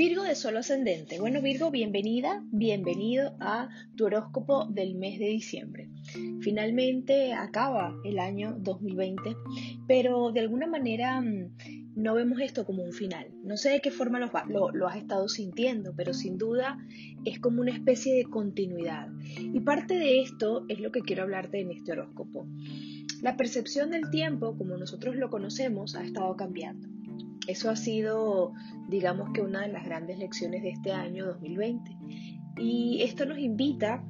Virgo de Sol Ascendente. Bueno, Virgo, bienvenida, bienvenido a tu horóscopo del mes de diciembre. Finalmente acaba el año 2020, pero de alguna manera mm, no vemos esto como un final. No sé de qué forma lo, lo, has estado sintiendo, pero sin duda es como una especie de continuidad. Y parte de esto es lo que quiero hablarte en este horóscopo. La percepción del tiempo, como nosotros lo conocemos, ha estado cambiando. Eso ha sido, digamos que, una de las grandes lecciones de este año 2020. Y esto nos invita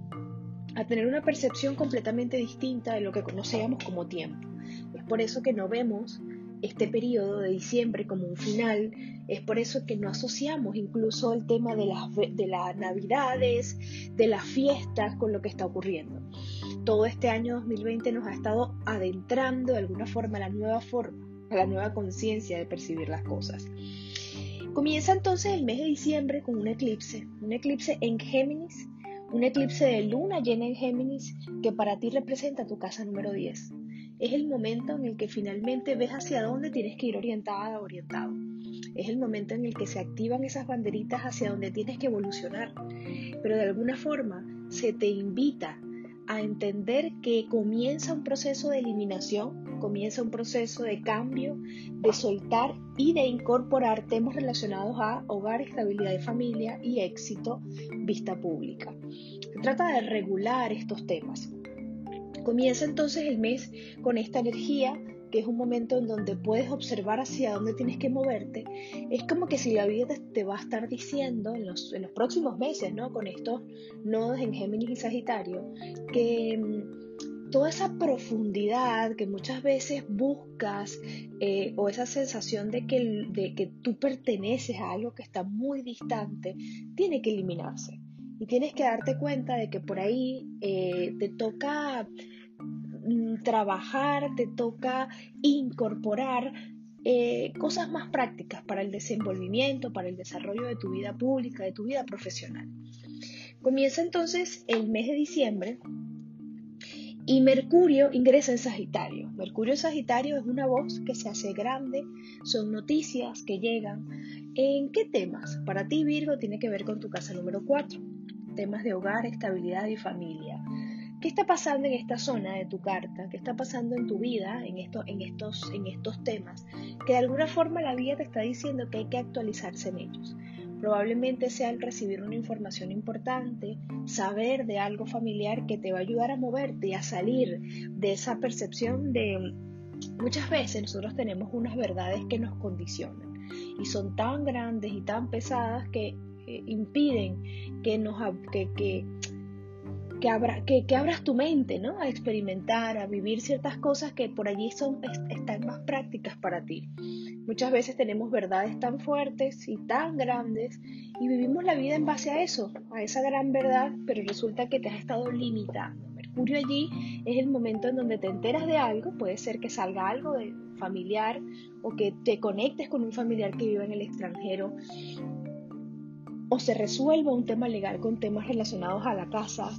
a tener una percepción completamente distinta de lo que conocíamos como tiempo. Es por eso que no vemos este periodo de diciembre como un final, es por eso que no asociamos incluso el tema de las, de las navidades, de las fiestas con lo que está ocurriendo. Todo este año 2020 nos ha estado adentrando de alguna forma a la nueva forma a la nueva conciencia de percibir las cosas. Comienza entonces el mes de diciembre con un eclipse, un eclipse en Géminis, un eclipse de luna llena en Géminis que para ti representa tu casa número 10. Es el momento en el que finalmente ves hacia dónde tienes que ir orientada o orientado. Es el momento en el que se activan esas banderitas hacia donde tienes que evolucionar. Pero de alguna forma se te invita a entender que comienza un proceso de eliminación, comienza un proceso de cambio, de soltar y de incorporar temas relacionados a hogar, estabilidad de familia y éxito, vista pública. Se trata de regular estos temas. Comienza entonces el mes con esta energía que es un momento en donde puedes observar hacia dónde tienes que moverte, es como que si la vida te, va a estar diciendo en los, en los, próximos meses, ¿no? Con estos nodos en Géminis y Sagitario, que mm, toda esa profundidad que muchas veces buscas eh, o esa sensación de que, de que tú perteneces a algo que está muy distante, tiene que eliminarse. Y tienes que darte cuenta de que por ahí eh, te toca Mm, trabajar, te toca incorporar eh, cosas más prácticas para el desenvolvimiento, para el desarrollo de tu vida pública, de tu vida profesional. Comienza entonces el mes de diciembre y Mercurio ingresa en Sagitario. Mercurio Sagitario es una voz que se hace grande, son noticias que llegan. ¿En qué temas? Para ti Virgo tiene que ver con tu casa número 4, temas de hogar, estabilidad y familia. ¿Qué está pasando en esta zona de tu carta? ¿Qué está pasando en tu vida en, en, estos, en estos temas? Que de alguna forma la vida te está diciendo que hay que actualizarse en ellos. Probablemente sea el recibir una información importante, saber de algo familiar que te va a ayudar a moverte a salir de esa percepción de muchas veces nosotros tenemos unas verdades que nos condicionan y son tan grandes y tan pesadas que eh, impiden que nos que que, que, abras tu mente, ¿no? A experimentar, a vivir ciertas cosas que por allí son, están más prácticas para ti. Muchas veces tenemos verdades tan fuertes y tan grandes y vivimos la vida en base a eso, a esa gran verdad, pero resulta que te has estado limitando. Mercurio allí es el momento en donde te enteras de algo, puede ser que salga algo de familiar o que te conectes con un familiar que vive en el extranjero o se resuelva un tema legal con temas relacionados a la casa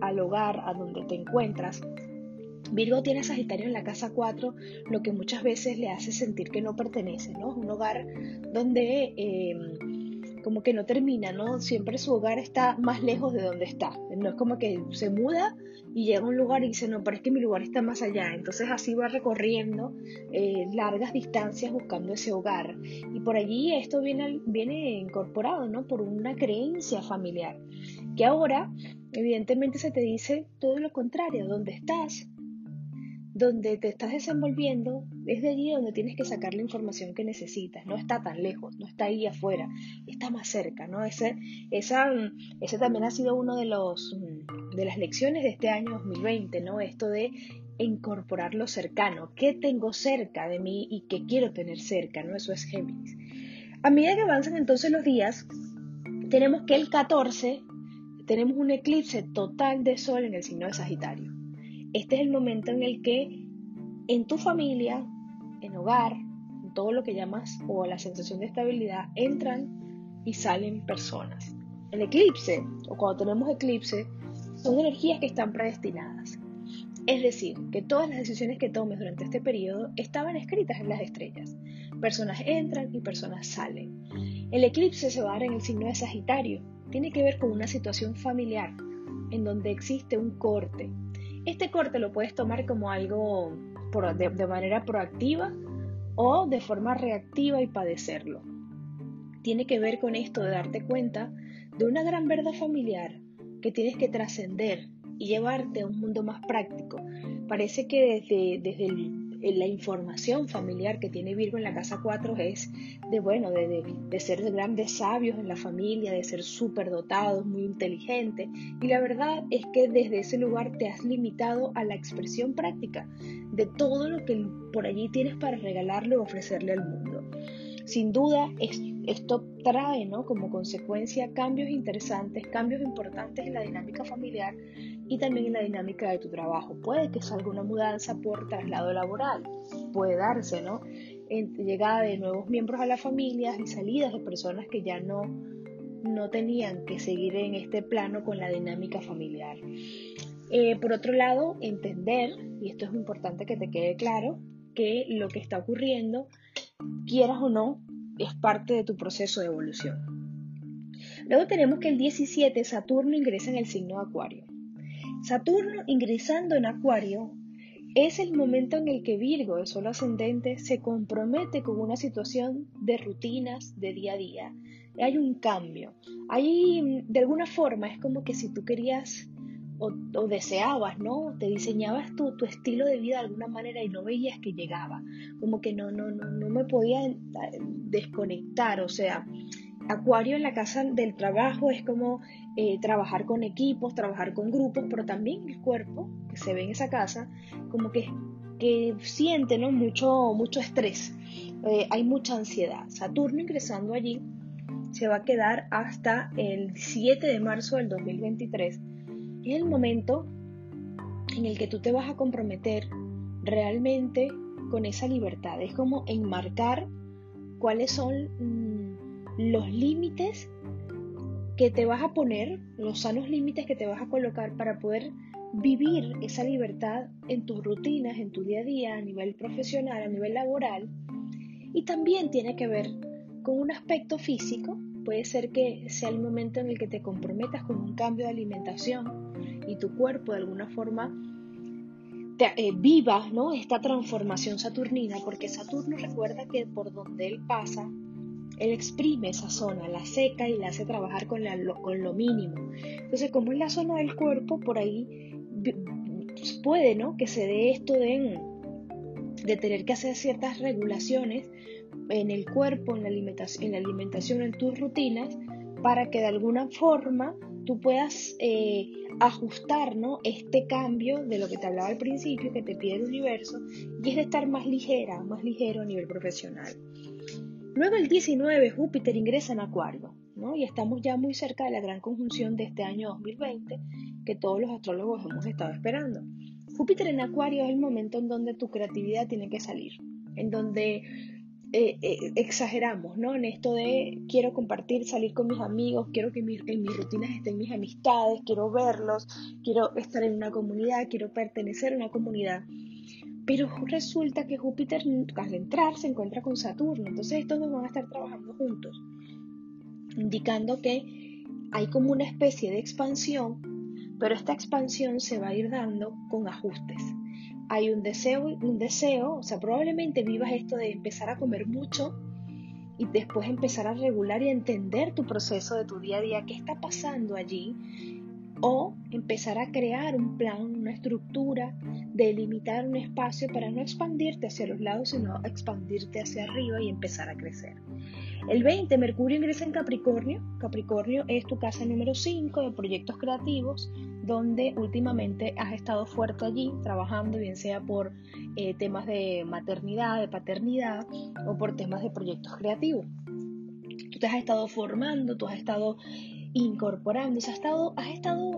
al hogar, a donde te encuentras. Virgo tiene Sagitario en la casa 4, lo que muchas veces le hace sentir que no pertenece, ¿no? Un hogar donde em, como que no termina, ¿no? Siempre su hogar está más lejos de donde está. No es como que se muda y llega a un lugar y dice, no, pero es que mi lugar está más allá. Entonces así va recorriendo eh, largas distancias buscando ese hogar. Y por allí esto viene, viene incorporado, ¿no? Por una creencia familiar, que ahora Evidentemente se te dice todo lo contrario, donde estás, donde te estás desenvolviendo, es de allí donde tienes que sacar la información que necesitas, no está tan lejos, no está ahí afuera, está más cerca, ¿no? Ese, esa, ese también ha sido uno de, los, de las lecciones de este año 2020, ¿no? Esto de incorporar lo cercano, qué tengo cerca de mí y qué quiero tener cerca, ¿no? Eso es Géminis. A medida que avanzan entonces los días, tenemos que el 14 tenemos un eclipse total de sol en el signo de Sagitario. Este es el momento en el que en tu familia, en hogar, en todo lo que llamas o la sensación de estabilidad, entran y salen personas. El eclipse, o cuando tenemos eclipse, son energías que están predestinadas. Es decir, que todas las decisiones que tomes durante este periodo estaban escritas en las estrellas. Personas entran y personas salen. El eclipse se va a dar en el signo de Sagitario. Tiene que ver con una situación familiar en donde existe un corte. Este corte lo puedes tomar como algo de, manera proactiva o de forma reactiva y padecerlo. Tiene que ver con esto de darte cuenta de una gran verdad familiar que tienes que trascender y llevarte a un mundo más práctico. Parece que desde, desde la información familiar que tiene Virgo en la casa 4 es de, bueno, de, de, ser grandes sabios en la familia, de ser súper dotados, muy inteligentes. Y la verdad es que desde ese lugar te has limitado a la expresión práctica de todo lo que por allí tienes para regalarle o ofrecerle al mundo. Sin duda, esto trae ¿no? como consecuencia cambios interesantes, cambios importantes en la dinámica familiar y también en la dinámica de tu trabajo. Puede que salga una mudanza por traslado laboral, puede darse, ¿no? llegada de nuevos miembros a la familia y salidas de personas que ya no, no tenían que seguir en este plano con la dinámica familiar. Eh, por otro lado, entender, y esto es importante que te quede claro, que lo que está ocurriendo quieras o no, es parte de tu proceso de evolución. Luego tenemos que el 17 Saturno ingresa en el signo de Acuario. Saturno ingresando en Acuario es el momento en el que Virgo, el Sol ascendente, se compromete con una situación de rutinas de día a día. Hay un cambio. Hay, de alguna forma, es como que si tú querías o, deseabas, ¿no? Te diseñabas tu, tu, estilo de vida de alguna manera y no veías que llegaba, como que no, no, no, no me podía desconectar, o sea, Acuario en la casa del trabajo es como eh, trabajar con equipos, trabajar con grupos, pero también el cuerpo que se ve en esa casa, como que, que siente ¿no? mucho, mucho estrés, eh, hay mucha ansiedad. Saturno ingresando allí se va a quedar hasta el 7 de marzo del 2023 es el momento en el que tú te vas a comprometer realmente con esa libertad. Es como enmarcar cuáles son los límites que te vas a poner, los sanos límites que te vas a colocar para poder vivir esa libertad en tus rutinas, en tu día a día, a nivel profesional, a nivel laboral. Y también tiene que ver con un aspecto físico. Puede ser que sea el momento en el que te comprometas con un cambio de alimentación, y tu cuerpo de alguna forma eh, viva ¿no? esta transformación saturnina, porque Saturno recuerda que por donde él pasa, él exprime esa zona, la seca y la hace trabajar con, lo, mínimo. Entonces, como es la zona del cuerpo, por ahí puede ¿no? que se dé esto de, tener que hacer ciertas regulaciones en el cuerpo, en la alimentación, en, la alimentación, en tus rutinas, para que de alguna forma tú puedas eh, ajustar ¿no? este cambio de lo que te hablaba al principio, que te pide el universo, y es de estar más ligera, más ligero a nivel profesional. Luego el 19 Júpiter ingresa en Acuario, ¿no? y estamos ya muy cerca de la gran conjunción de este año 2020 que todos los astrólogos hemos estado esperando. Júpiter en Acuario es el momento en donde tu creatividad tiene que salir, en donde eh, eh, exageramos, ¿no? En esto de quiero compartir, salir con mis amigos, quiero que en mis rutinas estén mis amistades, quiero verlos, quiero estar en una comunidad, quiero pertenecer a una comunidad. Pero resulta que Júpiter al entrar se encuentra con Saturno, entonces estos dos van a estar trabajando juntos, indicando que hay como una especie de expansión, pero esta expansión se va a ir dando con ajustes. Hay un deseo, un deseo, o sea, probablemente vivas esto de empezar a comer mucho y después empezar a regular y entender tu proceso de tu día a día, qué está pasando allí, o empezar a crear un plan, una estructura, delimitar un espacio para no expandirte hacia los lados, sino expandirte hacia arriba y empezar a crecer. El 20, Mercurio ingresa en Capricornio. Capricornio es tu casa número 5 de proyectos creativos, donde últimamente has estado fuerte allí, trabajando, bien sea por eh, temas de maternidad, de paternidad o por temas de proyectos creativos. Tú te has estado formando, tú has estado incorporando, has estado, has estado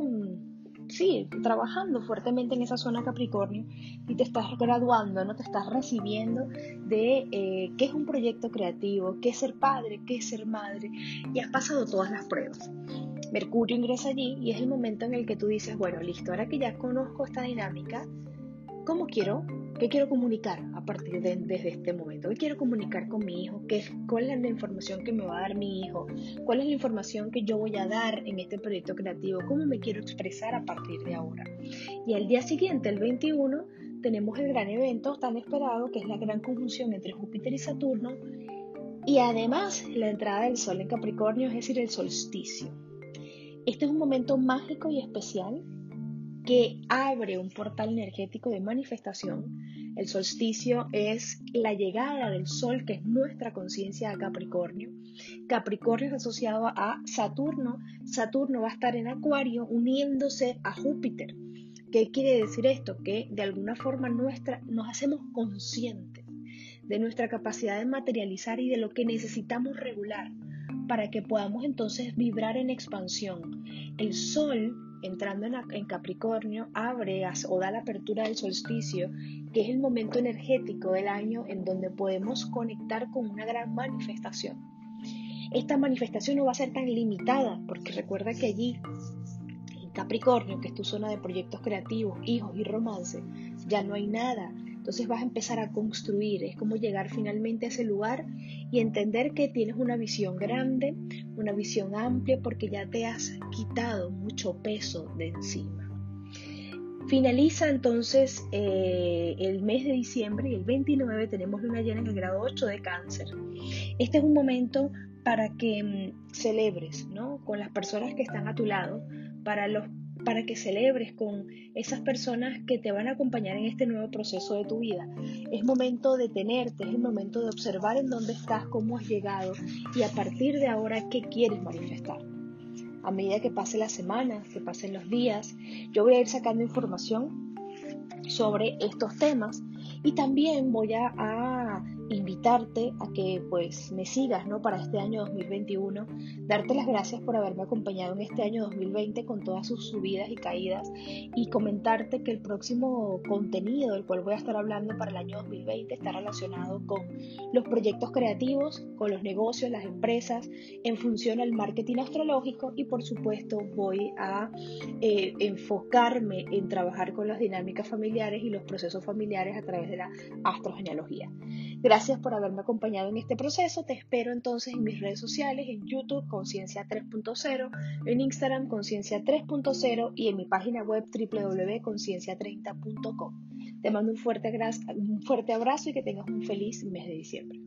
sí, trabajando fuertemente en esa zona Capricornio y te estás graduando, no te estás recibiendo de eh, qué es un proyecto creativo, qué es ser padre, qué es ser madre y has pasado todas las pruebas. Mercurio ingresa allí y es el momento en el que tú dices, bueno, listo, ahora que ya conozco esta dinámica, ¿cómo quiero? ¿Qué quiero comunicar a partir de desde este momento? ¿Qué quiero comunicar con mi hijo? ¿Qué, ¿Cuál es la información que me va a dar mi hijo? ¿Cuál es la información que yo voy a dar en este proyecto creativo? ¿Cómo me quiero expresar a partir de ahora? Y al día siguiente, el 21, tenemos el gran evento tan esperado que es la gran conjunción entre Júpiter y Saturno y además la entrada del Sol en Capricornio, es decir, el solsticio. Este es un momento mágico y especial que abre un portal energético de manifestación. El solsticio es la llegada del Sol, que es nuestra conciencia a Capricornio. Capricornio es asociado a Saturno. Saturno va a estar en Acuario uniéndose a Júpiter. ¿Qué quiere decir esto? Que de alguna forma nuestra, nos hacemos conscientes de nuestra capacidad de materializar y de lo que necesitamos regular para que podamos entonces vibrar en expansión. El Sol entrando en, Capricornio, abre o da la apertura del solsticio, que es el momento energético del año en donde podemos conectar con una gran manifestación. Esta manifestación no va a ser tan limitada, porque recuerda que allí, en Capricornio, que es tu zona de proyectos creativos, hijos y romance, ya no hay nada entonces vas a empezar a construir, es como llegar finalmente a ese lugar y entender que tienes una visión grande, una visión amplia, porque ya te has quitado mucho peso de encima. Finaliza entonces eh, el mes de diciembre y el 29 tenemos luna llena en el grado 8 de cáncer. Este es un momento para que mm, celebres ¿no? con las personas que están a tu lado, para los para que celebres con esas personas que te van a acompañar en este nuevo proceso de tu vida. Es momento de tenerte, es el momento de observar en dónde estás, cómo has llegado y a partir de ahora qué quieres manifestar. A medida que pase la semana, que pasen los días, yo voy a ir sacando información sobre estos temas y también voy a invitarte a que pues me sigas ¿no? para este año 2021, darte las gracias por haberme acompañado en este año 2020 con todas sus subidas y caídas y comentarte que el próximo contenido del cual voy a estar hablando para el año 2020 está relacionado con los proyectos creativos, con los negocios, las empresas, en función al marketing astrológico y por supuesto voy a eh, enfocarme en trabajar con las dinámicas familiares y los procesos familiares a través de la astrogenealogía. Gracias por haberme acompañado en este proceso. Te espero entonces en mis redes sociales, en YouTube Conciencia 3.0, en Instagram Conciencia 3.0 y en mi página web www.conciencia30.com. Te mando un fuerte, un fuerte abrazo y que tengas un feliz mes de diciembre.